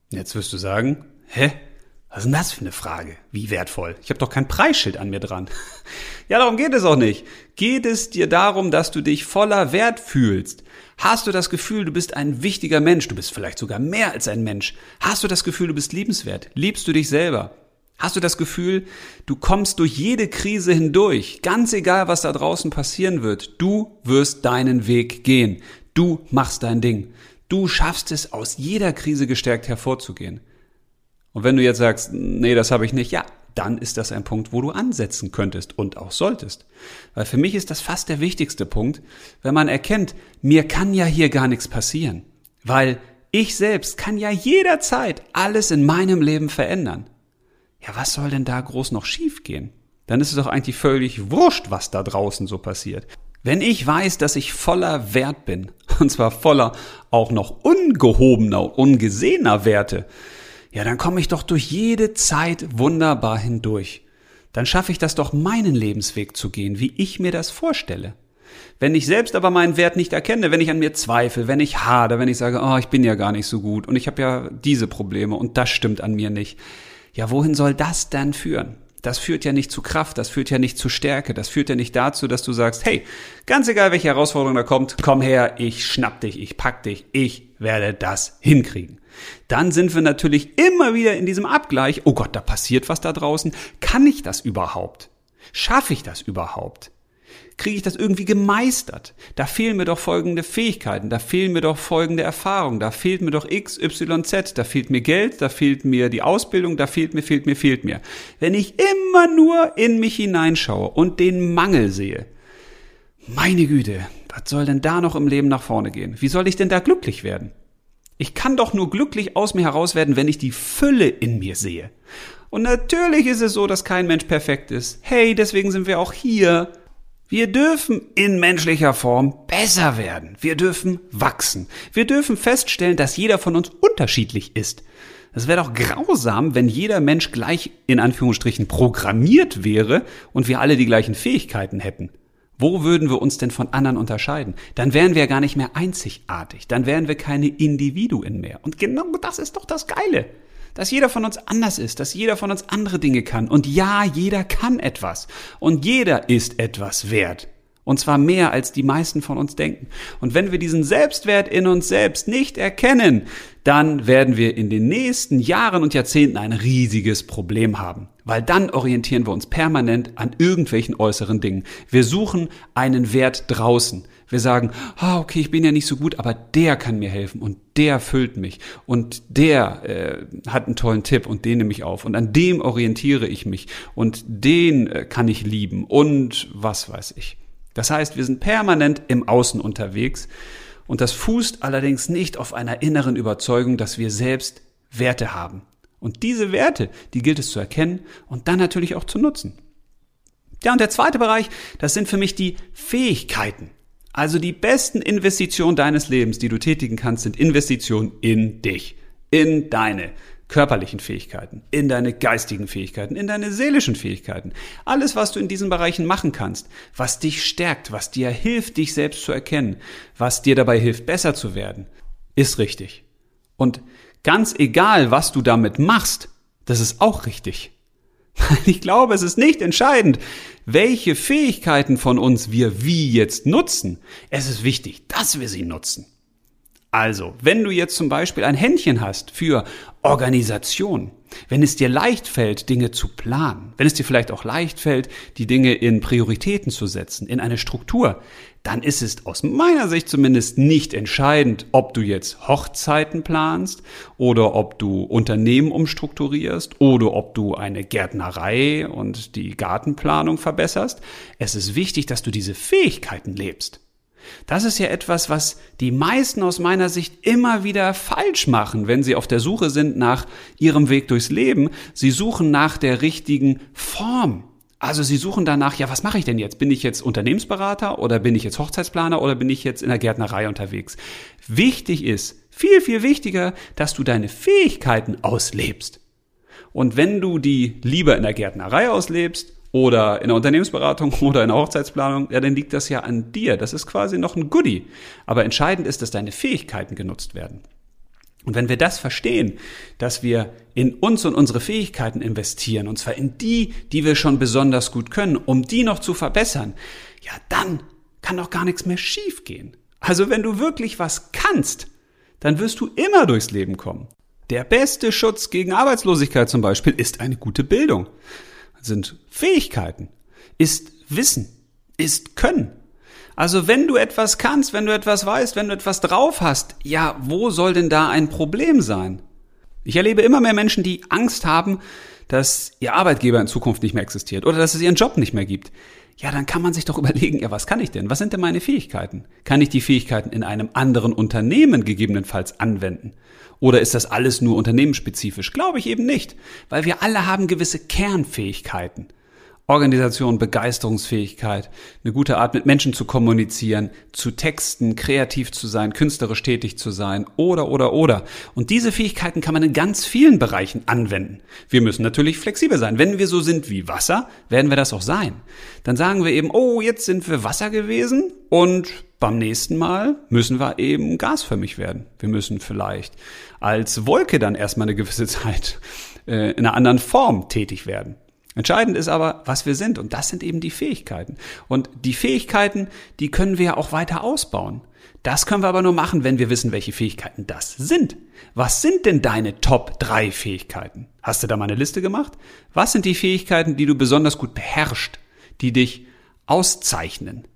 Jetzt wirst du sagen, hä? Was ist denn das für eine Frage? Wie wertvoll? Ich habe doch kein Preisschild an mir dran. ja, darum geht es auch nicht. Geht es dir darum, dass du dich voller Wert fühlst? Hast du das Gefühl, du bist ein wichtiger Mensch? Du bist vielleicht sogar mehr als ein Mensch. Hast du das Gefühl, du bist liebenswert? Liebst du dich selber? Hast du das Gefühl, du kommst durch jede Krise hindurch, ganz egal, was da draußen passieren wird, du wirst deinen Weg gehen, du machst dein Ding, du schaffst es, aus jeder Krise gestärkt hervorzugehen. Und wenn du jetzt sagst, nee, das habe ich nicht, ja, dann ist das ein Punkt, wo du ansetzen könntest und auch solltest. Weil für mich ist das fast der wichtigste Punkt, wenn man erkennt, mir kann ja hier gar nichts passieren, weil ich selbst kann ja jederzeit alles in meinem Leben verändern ja, was soll denn da groß noch schiefgehen? Dann ist es doch eigentlich völlig wurscht, was da draußen so passiert. Wenn ich weiß, dass ich voller Wert bin, und zwar voller auch noch ungehobener, ungesehener Werte, ja, dann komme ich doch durch jede Zeit wunderbar hindurch. Dann schaffe ich das doch, meinen Lebensweg zu gehen, wie ich mir das vorstelle. Wenn ich selbst aber meinen Wert nicht erkenne, wenn ich an mir zweifle, wenn ich hade, wenn ich sage, oh, ich bin ja gar nicht so gut und ich habe ja diese Probleme und das stimmt an mir nicht, ja, wohin soll das dann führen? Das führt ja nicht zu Kraft, das führt ja nicht zu Stärke, das führt ja nicht dazu, dass du sagst, hey, ganz egal, welche Herausforderung da kommt, komm her, ich schnapp dich, ich pack dich, ich werde das hinkriegen. Dann sind wir natürlich immer wieder in diesem Abgleich, oh Gott, da passiert was da draußen, kann ich das überhaupt? Schaffe ich das überhaupt? Kriege ich das irgendwie gemeistert? Da fehlen mir doch folgende Fähigkeiten, da fehlen mir doch folgende Erfahrungen, da fehlt mir doch X, Y, Z, da fehlt mir Geld, da fehlt mir die Ausbildung, da fehlt mir, fehlt mir, fehlt mir. Wenn ich immer nur in mich hineinschaue und den Mangel sehe, meine Güte, was soll denn da noch im Leben nach vorne gehen? Wie soll ich denn da glücklich werden? Ich kann doch nur glücklich aus mir heraus werden, wenn ich die Fülle in mir sehe. Und natürlich ist es so, dass kein Mensch perfekt ist. Hey, deswegen sind wir auch hier. Wir dürfen in menschlicher Form besser werden. Wir dürfen wachsen. Wir dürfen feststellen, dass jeder von uns unterschiedlich ist. Es wäre doch grausam, wenn jeder Mensch gleich in Anführungsstrichen programmiert wäre und wir alle die gleichen Fähigkeiten hätten. Wo würden wir uns denn von anderen unterscheiden? Dann wären wir gar nicht mehr einzigartig. Dann wären wir keine Individuen mehr. Und genau das ist doch das Geile. Dass jeder von uns anders ist, dass jeder von uns andere Dinge kann. Und ja, jeder kann etwas. Und jeder ist etwas wert. Und zwar mehr, als die meisten von uns denken. Und wenn wir diesen Selbstwert in uns selbst nicht erkennen, dann werden wir in den nächsten Jahren und Jahrzehnten ein riesiges Problem haben. Weil dann orientieren wir uns permanent an irgendwelchen äußeren Dingen. Wir suchen einen Wert draußen. Wir sagen, ah, okay, ich bin ja nicht so gut, aber der kann mir helfen und der füllt mich und der äh, hat einen tollen Tipp und den nehme ich auf und an dem orientiere ich mich und den äh, kann ich lieben und was weiß ich. Das heißt, wir sind permanent im Außen unterwegs und das fußt allerdings nicht auf einer inneren Überzeugung, dass wir selbst Werte haben. Und diese Werte, die gilt es zu erkennen und dann natürlich auch zu nutzen. Ja, und der zweite Bereich, das sind für mich die Fähigkeiten. Also die besten Investitionen deines Lebens, die du tätigen kannst, sind Investitionen in dich, in deine körperlichen Fähigkeiten, in deine geistigen Fähigkeiten, in deine seelischen Fähigkeiten. Alles, was du in diesen Bereichen machen kannst, was dich stärkt, was dir hilft, dich selbst zu erkennen, was dir dabei hilft, besser zu werden, ist richtig. Und ganz egal, was du damit machst, das ist auch richtig. Ich glaube, es ist nicht entscheidend, welche Fähigkeiten von uns wir wie jetzt nutzen. Es ist wichtig, dass wir sie nutzen. Also, wenn du jetzt zum Beispiel ein Händchen hast für Organisation, wenn es dir leicht fällt, Dinge zu planen, wenn es dir vielleicht auch leicht fällt, die Dinge in Prioritäten zu setzen, in eine Struktur, dann ist es aus meiner Sicht zumindest nicht entscheidend, ob du jetzt Hochzeiten planst oder ob du Unternehmen umstrukturierst oder ob du eine Gärtnerei und die Gartenplanung verbesserst. Es ist wichtig, dass du diese Fähigkeiten lebst. Das ist ja etwas, was die meisten aus meiner Sicht immer wieder falsch machen, wenn sie auf der Suche sind nach ihrem Weg durchs Leben. Sie suchen nach der richtigen Form. Also sie suchen danach, ja, was mache ich denn jetzt? Bin ich jetzt Unternehmensberater oder bin ich jetzt Hochzeitsplaner oder bin ich jetzt in der Gärtnerei unterwegs? Wichtig ist, viel, viel wichtiger, dass du deine Fähigkeiten auslebst. Und wenn du die lieber in der Gärtnerei auslebst oder in der Unternehmensberatung oder in der Hochzeitsplanung, ja, dann liegt das ja an dir. Das ist quasi noch ein Goodie. Aber entscheidend ist, dass deine Fähigkeiten genutzt werden. Und wenn wir das verstehen, dass wir in uns und unsere Fähigkeiten investieren, und zwar in die, die wir schon besonders gut können, um die noch zu verbessern, ja, dann kann doch gar nichts mehr schiefgehen. Also wenn du wirklich was kannst, dann wirst du immer durchs Leben kommen. Der beste Schutz gegen Arbeitslosigkeit zum Beispiel ist eine gute Bildung sind Fähigkeiten, ist Wissen, ist Können. Also wenn du etwas kannst, wenn du etwas weißt, wenn du etwas drauf hast, ja, wo soll denn da ein Problem sein? Ich erlebe immer mehr Menschen, die Angst haben, dass ihr Arbeitgeber in Zukunft nicht mehr existiert oder dass es ihren Job nicht mehr gibt. Ja, dann kann man sich doch überlegen, ja, was kann ich denn? Was sind denn meine Fähigkeiten? Kann ich die Fähigkeiten in einem anderen Unternehmen gegebenenfalls anwenden? Oder ist das alles nur unternehmensspezifisch? Glaube ich eben nicht, weil wir alle haben gewisse Kernfähigkeiten. Organisation, Begeisterungsfähigkeit, eine gute Art mit Menschen zu kommunizieren, zu texten, kreativ zu sein, künstlerisch tätig zu sein oder oder oder. Und diese Fähigkeiten kann man in ganz vielen Bereichen anwenden. Wir müssen natürlich flexibel sein. Wenn wir so sind wie Wasser, werden wir das auch sein. Dann sagen wir eben, oh, jetzt sind wir Wasser gewesen und beim nächsten Mal müssen wir eben gasförmig werden. Wir müssen vielleicht als Wolke dann erstmal eine gewisse Zeit äh, in einer anderen Form tätig werden. Entscheidend ist aber, was wir sind. Und das sind eben die Fähigkeiten. Und die Fähigkeiten, die können wir auch weiter ausbauen. Das können wir aber nur machen, wenn wir wissen, welche Fähigkeiten das sind. Was sind denn deine Top 3 Fähigkeiten? Hast du da mal eine Liste gemacht? Was sind die Fähigkeiten, die du besonders gut beherrschst, die dich auszeichnen,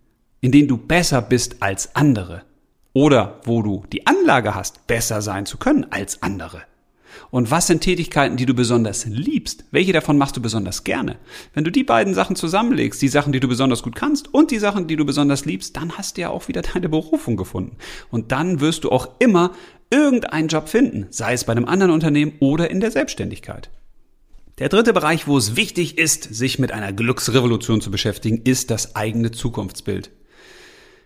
in denen du besser bist als andere? Oder wo du die Anlage hast, besser sein zu können als andere? Und was sind Tätigkeiten, die du besonders liebst? Welche davon machst du besonders gerne? Wenn du die beiden Sachen zusammenlegst, die Sachen, die du besonders gut kannst und die Sachen, die du besonders liebst, dann hast du ja auch wieder deine Berufung gefunden. Und dann wirst du auch immer irgendeinen Job finden, sei es bei einem anderen Unternehmen oder in der Selbstständigkeit. Der dritte Bereich, wo es wichtig ist, sich mit einer Glücksrevolution zu beschäftigen, ist das eigene Zukunftsbild.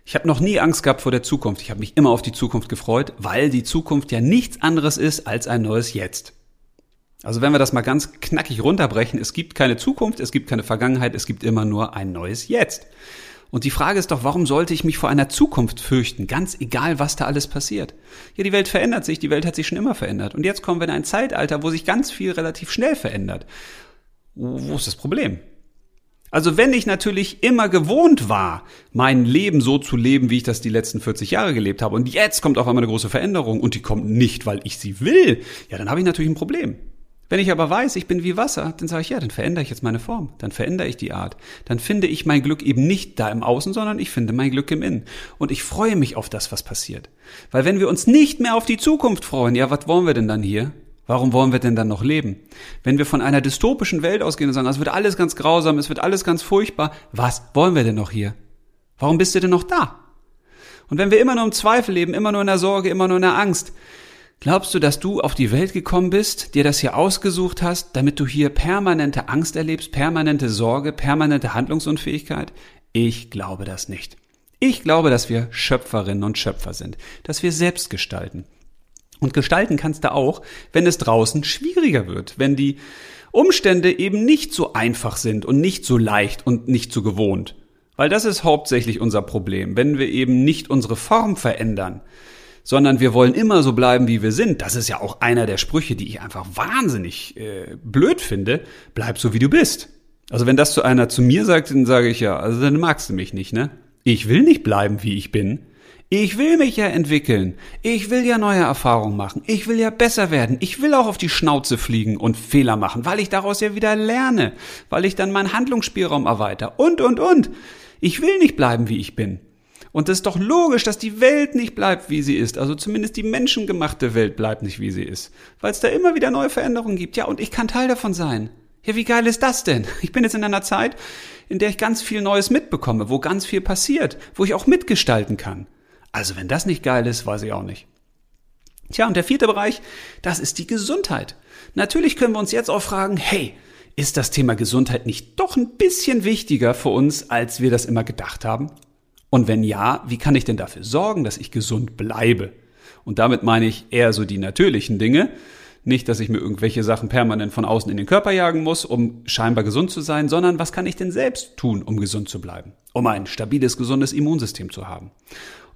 Ich habe noch nie Angst gehabt vor der Zukunft. Ich habe mich immer auf die Zukunft gefreut, weil die Zukunft ja nichts anderes ist als ein neues Jetzt. Also wenn wir das mal ganz knackig runterbrechen, es gibt keine Zukunft, es gibt keine Vergangenheit, es gibt immer nur ein neues Jetzt. Und die Frage ist doch, warum sollte ich mich vor einer Zukunft fürchten, ganz egal, was da alles passiert? Ja, die Welt verändert sich, die Welt hat sich schon immer verändert. Und jetzt kommen wir in ein Zeitalter, wo sich ganz viel relativ schnell verändert. Wo ist das Problem? Also wenn ich natürlich immer gewohnt war, mein Leben so zu leben, wie ich das die letzten 40 Jahre gelebt habe, und jetzt kommt auf einmal eine große Veränderung und die kommt nicht, weil ich sie will, ja, dann habe ich natürlich ein Problem. Wenn ich aber weiß, ich bin wie Wasser, dann sage ich, ja, dann verändere ich jetzt meine Form, dann verändere ich die Art. Dann finde ich mein Glück eben nicht da im Außen, sondern ich finde mein Glück im Innen. Und ich freue mich auf das, was passiert. Weil wenn wir uns nicht mehr auf die Zukunft freuen, ja, was wollen wir denn dann hier? Warum wollen wir denn dann noch leben? Wenn wir von einer dystopischen Welt ausgehen und sagen, es wird alles ganz grausam, es wird alles ganz furchtbar, was wollen wir denn noch hier? Warum bist du denn noch da? Und wenn wir immer nur im Zweifel leben, immer nur in der Sorge, immer nur in der Angst, Glaubst du, dass du auf die Welt gekommen bist, dir das hier ausgesucht hast, damit du hier permanente Angst erlebst, permanente Sorge, permanente Handlungsunfähigkeit? Ich glaube das nicht. Ich glaube, dass wir Schöpferinnen und Schöpfer sind, dass wir selbst gestalten. Und gestalten kannst du auch, wenn es draußen schwieriger wird, wenn die Umstände eben nicht so einfach sind und nicht so leicht und nicht so gewohnt. Weil das ist hauptsächlich unser Problem, wenn wir eben nicht unsere Form verändern, sondern wir wollen immer so bleiben, wie wir sind. Das ist ja auch einer der Sprüche, die ich einfach wahnsinnig äh, blöd finde. Bleib so, wie du bist. Also wenn das zu einer zu mir sagt, dann sage ich ja, also dann magst du mich nicht, ne? Ich will nicht bleiben, wie ich bin. Ich will mich ja entwickeln. Ich will ja neue Erfahrungen machen. Ich will ja besser werden. Ich will auch auf die Schnauze fliegen und Fehler machen, weil ich daraus ja wieder lerne, weil ich dann meinen Handlungsspielraum erweitere und, und, und. Ich will nicht bleiben, wie ich bin. Und es ist doch logisch, dass die Welt nicht bleibt, wie sie ist. Also zumindest die menschengemachte Welt bleibt nicht, wie sie ist. Weil es da immer wieder neue Veränderungen gibt. Ja, und ich kann Teil davon sein. Ja, wie geil ist das denn? Ich bin jetzt in einer Zeit, in der ich ganz viel Neues mitbekomme, wo ganz viel passiert, wo ich auch mitgestalten kann. Also wenn das nicht geil ist, weiß ich auch nicht. Tja, und der vierte Bereich, das ist die Gesundheit. Natürlich können wir uns jetzt auch fragen, hey, ist das Thema Gesundheit nicht doch ein bisschen wichtiger für uns, als wir das immer gedacht haben? Und wenn ja, wie kann ich denn dafür sorgen, dass ich gesund bleibe? Und damit meine ich eher so die natürlichen Dinge. Nicht, dass ich mir irgendwelche Sachen permanent von außen in den Körper jagen muss, um scheinbar gesund zu sein, sondern was kann ich denn selbst tun, um gesund zu bleiben? Um ein stabiles, gesundes Immunsystem zu haben.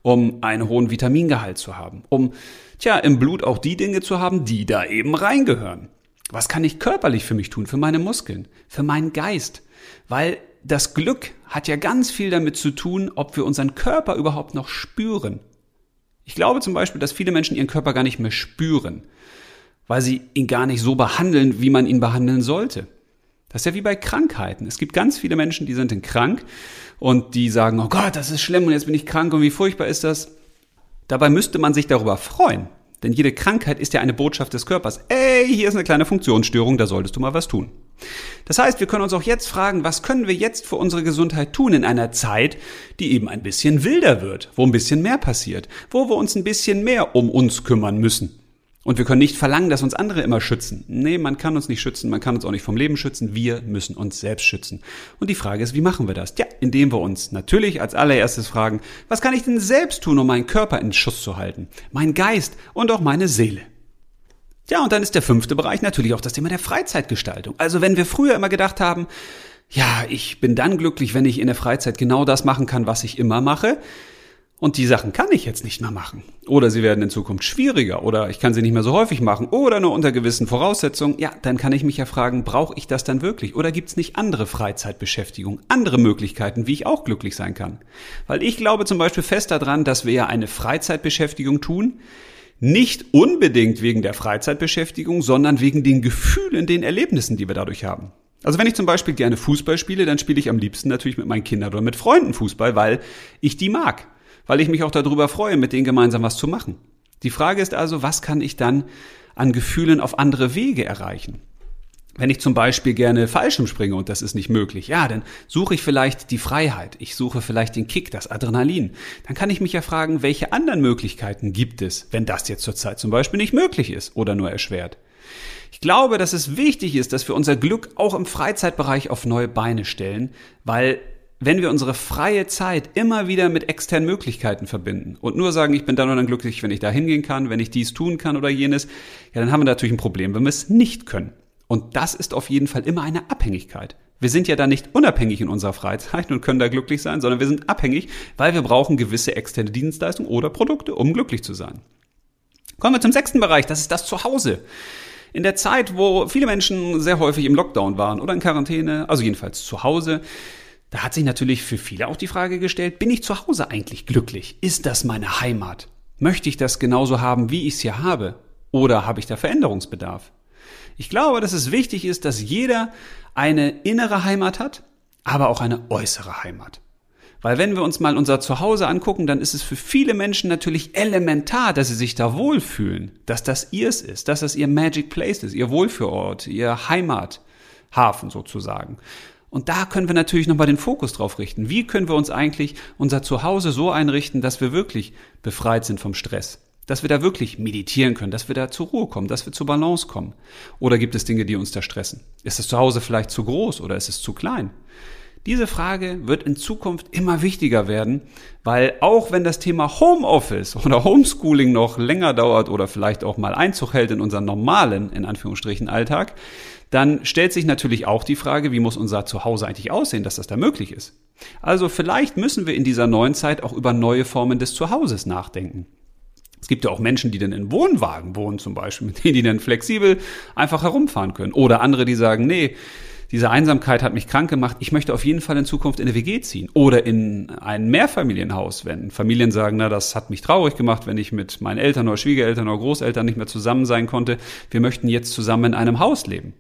Um einen hohen Vitamingehalt zu haben. Um, tja, im Blut auch die Dinge zu haben, die da eben reingehören. Was kann ich körperlich für mich tun, für meine Muskeln, für meinen Geist? Weil das Glück hat ja ganz viel damit zu tun, ob wir unseren Körper überhaupt noch spüren. Ich glaube zum Beispiel, dass viele Menschen ihren Körper gar nicht mehr spüren, weil sie ihn gar nicht so behandeln, wie man ihn behandeln sollte. Das ist ja wie bei Krankheiten. Es gibt ganz viele Menschen, die sind krank und die sagen, oh Gott, das ist schlimm und jetzt bin ich krank und wie furchtbar ist das. Dabei müsste man sich darüber freuen. Denn jede Krankheit ist ja eine Botschaft des Körpers. Ey, hier ist eine kleine Funktionsstörung, da solltest du mal was tun. Das heißt, wir können uns auch jetzt fragen, was können wir jetzt für unsere Gesundheit tun in einer Zeit, die eben ein bisschen wilder wird, wo ein bisschen mehr passiert, wo wir uns ein bisschen mehr um uns kümmern müssen. Und wir können nicht verlangen, dass uns andere immer schützen. Nee, man kann uns nicht schützen, man kann uns auch nicht vom Leben schützen, wir müssen uns selbst schützen. Und die Frage ist, wie machen wir das? Ja, indem wir uns natürlich als allererstes fragen, was kann ich denn selbst tun, um meinen Körper in Schuss zu halten, meinen Geist und auch meine Seele? Ja, und dann ist der fünfte Bereich natürlich auch das Thema der Freizeitgestaltung. Also wenn wir früher immer gedacht haben, ja, ich bin dann glücklich, wenn ich in der Freizeit genau das machen kann, was ich immer mache. Und die Sachen kann ich jetzt nicht mehr machen. Oder sie werden in Zukunft schwieriger oder ich kann sie nicht mehr so häufig machen oder nur unter gewissen Voraussetzungen. Ja, dann kann ich mich ja fragen, brauche ich das dann wirklich? Oder gibt es nicht andere Freizeitbeschäftigung, andere Möglichkeiten, wie ich auch glücklich sein kann? Weil ich glaube zum Beispiel fest daran, dass wir ja eine Freizeitbeschäftigung tun, nicht unbedingt wegen der Freizeitbeschäftigung, sondern wegen den Gefühlen, den Erlebnissen, die wir dadurch haben. Also wenn ich zum Beispiel gerne Fußball spiele, dann spiele ich am liebsten natürlich mit meinen Kindern oder mit Freunden Fußball, weil ich die mag. Weil ich mich auch darüber freue, mit denen gemeinsam was zu machen. Die Frage ist also, was kann ich dann an Gefühlen auf andere Wege erreichen? Wenn ich zum Beispiel gerne Fallschirm springe und das ist nicht möglich, ja, dann suche ich vielleicht die Freiheit, ich suche vielleicht den Kick, das Adrenalin. Dann kann ich mich ja fragen, welche anderen Möglichkeiten gibt es, wenn das jetzt zurzeit zum Beispiel nicht möglich ist oder nur erschwert. Ich glaube, dass es wichtig ist, dass wir unser Glück auch im Freizeitbereich auf neue Beine stellen, weil wenn wir unsere freie Zeit immer wieder mit externen Möglichkeiten verbinden und nur sagen, ich bin dann und dann glücklich, wenn ich da hingehen kann, wenn ich dies tun kann oder jenes, ja, dann haben wir natürlich ein Problem, wenn wir es nicht können. Und das ist auf jeden Fall immer eine Abhängigkeit. Wir sind ja da nicht unabhängig in unserer Freizeit und können da glücklich sein, sondern wir sind abhängig, weil wir brauchen gewisse externe Dienstleistungen oder Produkte, um glücklich zu sein. Kommen wir zum sechsten Bereich, das ist das Zuhause. In der Zeit, wo viele Menschen sehr häufig im Lockdown waren oder in Quarantäne, also jedenfalls zu Hause, da hat sich natürlich für viele auch die Frage gestellt, bin ich zu Hause eigentlich glücklich? Ist das meine Heimat? Möchte ich das genauso haben, wie ich es hier habe? Oder habe ich da Veränderungsbedarf? Ich glaube, dass es wichtig ist, dass jeder eine innere Heimat hat, aber auch eine äußere Heimat. Weil wenn wir uns mal unser Zuhause angucken, dann ist es für viele Menschen natürlich elementar, dass sie sich da wohlfühlen, dass das ihrs ist, dass das ihr Magic Place ist, ihr Wohlfühlort, ihr Heimathafen sozusagen. Und da können wir natürlich nochmal den Fokus drauf richten. Wie können wir uns eigentlich unser Zuhause so einrichten, dass wir wirklich befreit sind vom Stress? Dass wir da wirklich meditieren können, dass wir da zur Ruhe kommen, dass wir zur Balance kommen. Oder gibt es Dinge, die uns da stressen? Ist das Zuhause vielleicht zu groß oder ist es zu klein? Diese Frage wird in Zukunft immer wichtiger werden, weil auch wenn das Thema Homeoffice oder Homeschooling noch länger dauert oder vielleicht auch mal Einzug hält in unseren normalen, in Anführungsstrichen, Alltag, dann stellt sich natürlich auch die Frage, wie muss unser Zuhause eigentlich aussehen, dass das da möglich ist. Also vielleicht müssen wir in dieser neuen Zeit auch über neue Formen des Zuhauses nachdenken. Es gibt ja auch Menschen, die dann in Wohnwagen wohnen zum Beispiel, mit denen die dann flexibel einfach herumfahren können. Oder andere, die sagen, nee, diese Einsamkeit hat mich krank gemacht, ich möchte auf jeden Fall in Zukunft in eine WG ziehen. Oder in ein Mehrfamilienhaus, wenn Familien sagen, na, das hat mich traurig gemacht, wenn ich mit meinen Eltern oder Schwiegereltern oder Großeltern nicht mehr zusammen sein konnte. Wir möchten jetzt zusammen in einem Haus leben.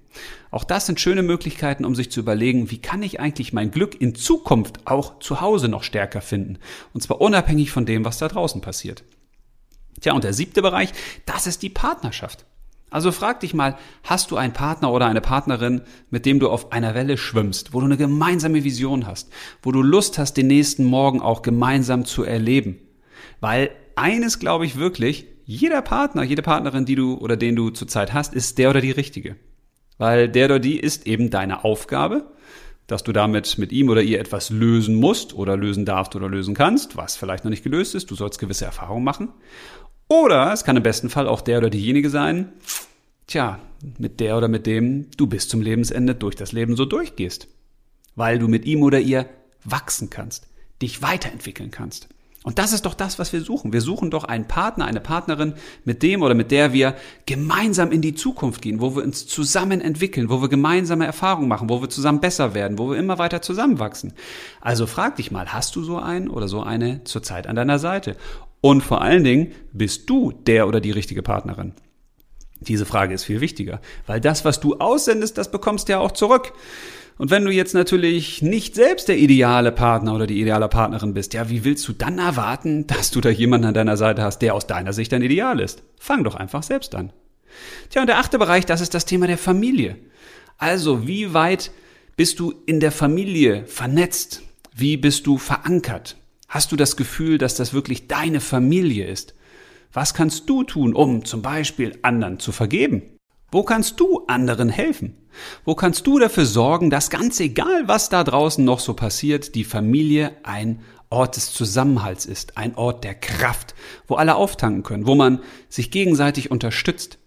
Auch das sind schöne Möglichkeiten, um sich zu überlegen, wie kann ich eigentlich mein Glück in Zukunft auch zu Hause noch stärker finden. Und zwar unabhängig von dem, was da draußen passiert. Tja, und der siebte Bereich, das ist die Partnerschaft. Also frag dich mal, hast du einen Partner oder eine Partnerin, mit dem du auf einer Welle schwimmst, wo du eine gemeinsame Vision hast, wo du Lust hast, den nächsten Morgen auch gemeinsam zu erleben? Weil eines glaube ich wirklich, jeder Partner, jede Partnerin, die du oder den du zurzeit hast, ist der oder die richtige. Weil der oder die ist eben deine Aufgabe, dass du damit mit ihm oder ihr etwas lösen musst oder lösen darfst oder lösen kannst, was vielleicht noch nicht gelöst ist. Du sollst gewisse Erfahrungen machen. Oder es kann im besten Fall auch der oder diejenige sein, tja, mit der oder mit dem du bis zum Lebensende durch das Leben so durchgehst. Weil du mit ihm oder ihr wachsen kannst, dich weiterentwickeln kannst. Und das ist doch das, was wir suchen. Wir suchen doch einen Partner, eine Partnerin, mit dem oder mit der wir gemeinsam in die Zukunft gehen, wo wir uns zusammen entwickeln, wo wir gemeinsame Erfahrungen machen, wo wir zusammen besser werden, wo wir immer weiter zusammenwachsen. Also frag dich mal, hast du so einen oder so eine zurzeit an deiner Seite? Und vor allen Dingen, bist du der oder die richtige Partnerin? Diese Frage ist viel wichtiger, weil das, was du aussendest, das bekommst du ja auch zurück. Und wenn du jetzt natürlich nicht selbst der ideale Partner oder die ideale Partnerin bist, ja, wie willst du dann erwarten, dass du da jemanden an deiner Seite hast, der aus deiner Sicht dein Ideal ist? Fang doch einfach selbst an. Tja, und der achte Bereich, das ist das Thema der Familie. Also, wie weit bist du in der Familie vernetzt? Wie bist du verankert? Hast du das Gefühl, dass das wirklich deine Familie ist? Was kannst du tun, um zum Beispiel anderen zu vergeben? Wo kannst du anderen helfen? Wo kannst du dafür sorgen, dass ganz egal, was da draußen noch so passiert, die Familie ein Ort des Zusammenhalts ist, ein Ort der Kraft, wo alle auftanken können, wo man sich gegenseitig unterstützt.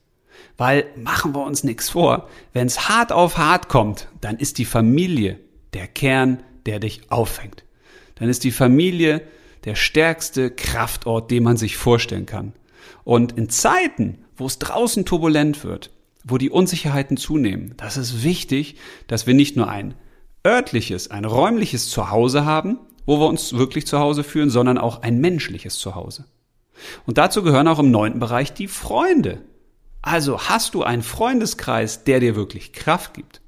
Weil machen wir uns nichts vor, wenn es hart auf hart kommt, dann ist die Familie der Kern, der dich auffängt dann ist die Familie der stärkste Kraftort, den man sich vorstellen kann. Und in Zeiten, wo es draußen turbulent wird, wo die Unsicherheiten zunehmen, das ist wichtig, dass wir nicht nur ein örtliches, ein räumliches Zuhause haben, wo wir uns wirklich zu Hause fühlen, sondern auch ein menschliches Zuhause. Und dazu gehören auch im neunten Bereich die Freunde. Also hast du einen Freundeskreis, der dir wirklich Kraft gibt.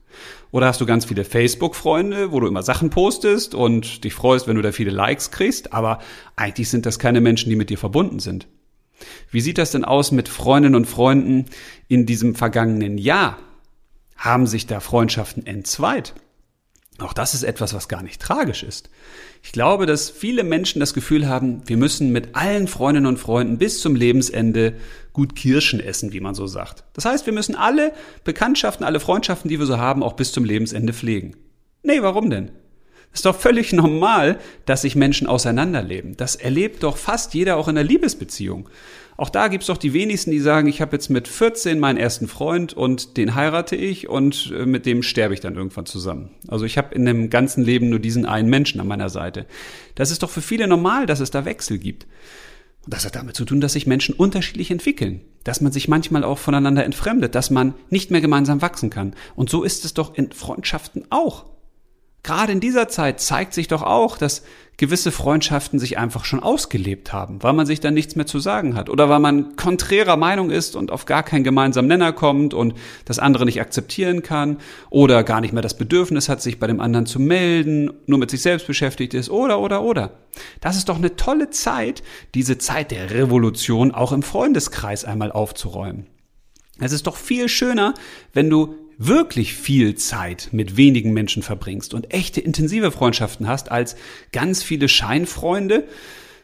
Oder hast du ganz viele Facebook-Freunde, wo du immer Sachen postest und dich freust, wenn du da viele Likes kriegst, aber eigentlich sind das keine Menschen, die mit dir verbunden sind. Wie sieht das denn aus mit Freundinnen und Freunden in diesem vergangenen Jahr? Haben sich da Freundschaften entzweit? Auch das ist etwas, was gar nicht tragisch ist. Ich glaube, dass viele Menschen das Gefühl haben, wir müssen mit allen Freundinnen und Freunden bis zum Lebensende gut Kirschen essen, wie man so sagt. Das heißt, wir müssen alle Bekanntschaften, alle Freundschaften, die wir so haben, auch bis zum Lebensende pflegen. Nee, warum denn? Ist doch völlig normal, dass sich Menschen auseinanderleben. Das erlebt doch fast jeder auch in der Liebesbeziehung. Auch da gibt's doch die wenigsten, die sagen, ich habe jetzt mit 14 meinen ersten Freund und den heirate ich und äh, mit dem sterbe ich dann irgendwann zusammen. Also ich habe in dem ganzen Leben nur diesen einen Menschen an meiner Seite. Das ist doch für viele normal, dass es da Wechsel gibt. Und das hat damit zu tun, dass sich Menschen unterschiedlich entwickeln, dass man sich manchmal auch voneinander entfremdet, dass man nicht mehr gemeinsam wachsen kann. Und so ist es doch in Freundschaften auch. Gerade in dieser Zeit zeigt sich doch auch, dass gewisse Freundschaften sich einfach schon ausgelebt haben, weil man sich dann nichts mehr zu sagen hat oder weil man konträrer Meinung ist und auf gar keinen gemeinsamen Nenner kommt und das andere nicht akzeptieren kann oder gar nicht mehr das Bedürfnis hat, sich bei dem anderen zu melden, nur mit sich selbst beschäftigt ist oder oder oder. Das ist doch eine tolle Zeit, diese Zeit der Revolution auch im Freundeskreis einmal aufzuräumen. Es ist doch viel schöner, wenn du wirklich viel Zeit mit wenigen Menschen verbringst und echte intensive Freundschaften hast, als ganz viele Scheinfreunde,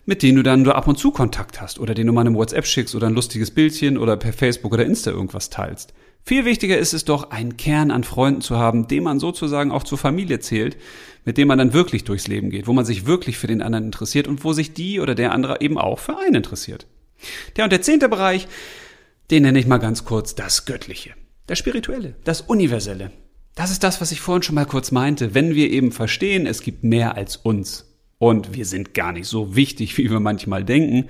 mit denen du dann nur ab und zu Kontakt hast oder denen du mal eine WhatsApp schickst oder ein lustiges Bildchen oder per Facebook oder Insta irgendwas teilst. Viel wichtiger ist es doch, einen Kern an Freunden zu haben, den man sozusagen auch zur Familie zählt, mit dem man dann wirklich durchs Leben geht, wo man sich wirklich für den anderen interessiert und wo sich die oder der andere eben auch für einen interessiert. Ja, und der zehnte Bereich, den nenne ich mal ganz kurz das Göttliche. Das Spirituelle, das Universelle. Das ist das, was ich vorhin schon mal kurz meinte. Wenn wir eben verstehen, es gibt mehr als uns und wir sind gar nicht so wichtig, wie wir manchmal denken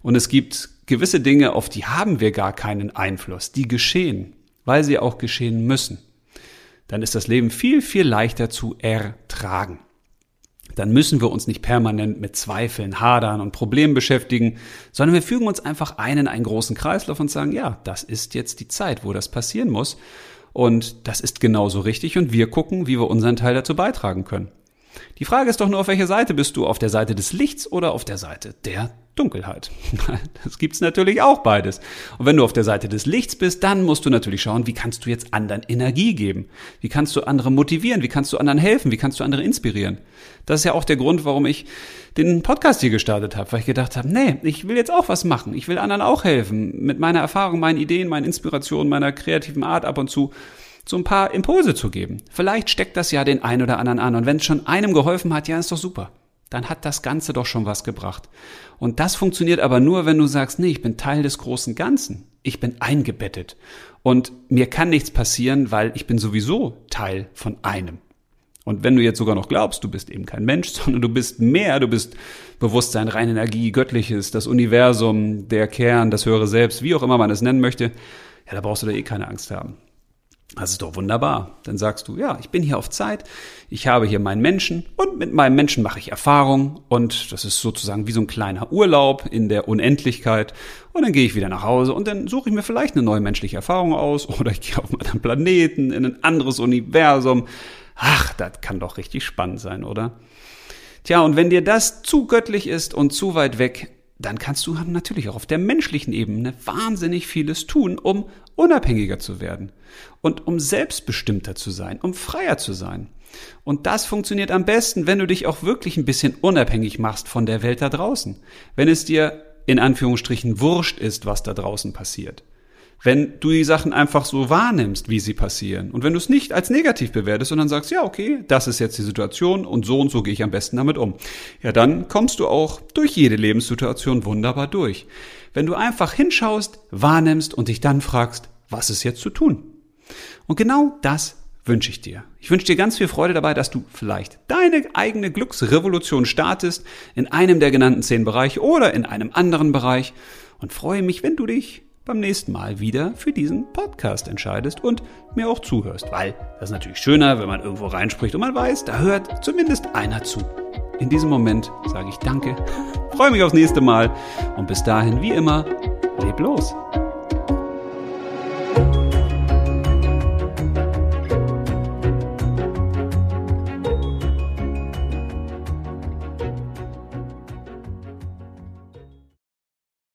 und es gibt gewisse Dinge, auf die haben wir gar keinen Einfluss, die geschehen, weil sie auch geschehen müssen, dann ist das Leben viel, viel leichter zu ertragen dann müssen wir uns nicht permanent mit Zweifeln, Hadern und Problemen beschäftigen, sondern wir fügen uns einfach ein in einen großen Kreislauf und sagen, ja, das ist jetzt die Zeit, wo das passieren muss. Und das ist genauso richtig und wir gucken, wie wir unseren Teil dazu beitragen können. Die Frage ist doch nur, auf welcher Seite bist du? Auf der Seite des Lichts oder auf der Seite der Dunkelheit? Das gibt's natürlich auch beides. Und wenn du auf der Seite des Lichts bist, dann musst du natürlich schauen, wie kannst du jetzt anderen Energie geben? Wie kannst du andere motivieren? Wie kannst du anderen helfen? Wie kannst du andere inspirieren? Das ist ja auch der Grund, warum ich den Podcast hier gestartet habe, weil ich gedacht habe, nee, ich will jetzt auch was machen. Ich will anderen auch helfen. Mit meiner Erfahrung, meinen Ideen, meinen Inspirationen, meiner kreativen Art ab und zu so ein paar Impulse zu geben. Vielleicht steckt das ja den einen oder anderen an. Und wenn es schon einem geholfen hat, ja, ist doch super. Dann hat das Ganze doch schon was gebracht. Und das funktioniert aber nur, wenn du sagst, nee, ich bin Teil des großen Ganzen. Ich bin eingebettet. Und mir kann nichts passieren, weil ich bin sowieso Teil von einem. Und wenn du jetzt sogar noch glaubst, du bist eben kein Mensch, sondern du bist mehr, du bist Bewusstsein, reine Energie, Göttliches, das Universum, der Kern, das höhere Selbst, wie auch immer man es nennen möchte, ja, da brauchst du da eh keine Angst haben. Das ist doch wunderbar. Dann sagst du, ja, ich bin hier auf Zeit, ich habe hier meinen Menschen und mit meinem Menschen mache ich Erfahrung und das ist sozusagen wie so ein kleiner Urlaub in der Unendlichkeit und dann gehe ich wieder nach Hause und dann suche ich mir vielleicht eine neue menschliche Erfahrung aus oder ich gehe auf einen Planeten, in ein anderes Universum. Ach, das kann doch richtig spannend sein, oder? Tja, und wenn dir das zu göttlich ist und zu weit weg, dann kannst du natürlich auch auf der menschlichen Ebene wahnsinnig vieles tun, um unabhängiger zu werden und um selbstbestimmter zu sein, um freier zu sein. Und das funktioniert am besten, wenn du dich auch wirklich ein bisschen unabhängig machst von der Welt da draußen. Wenn es dir in Anführungsstrichen wurscht ist, was da draußen passiert wenn du die Sachen einfach so wahrnimmst, wie sie passieren. Und wenn du es nicht als negativ bewertest, sondern sagst, ja, okay, das ist jetzt die Situation und so und so gehe ich am besten damit um. Ja, dann kommst du auch durch jede Lebenssituation wunderbar durch. Wenn du einfach hinschaust, wahrnimmst und dich dann fragst, was ist jetzt zu tun? Und genau das wünsche ich dir. Ich wünsche dir ganz viel Freude dabei, dass du vielleicht deine eigene Glücksrevolution startest in einem der genannten zehn Bereiche oder in einem anderen Bereich und freue mich, wenn du dich beim nächsten Mal wieder für diesen Podcast entscheidest und mir auch zuhörst. Weil das ist natürlich schöner, wenn man irgendwo reinspricht und man weiß, da hört zumindest einer zu. In diesem Moment sage ich Danke, freue mich aufs nächste Mal und bis dahin, wie immer, leb los.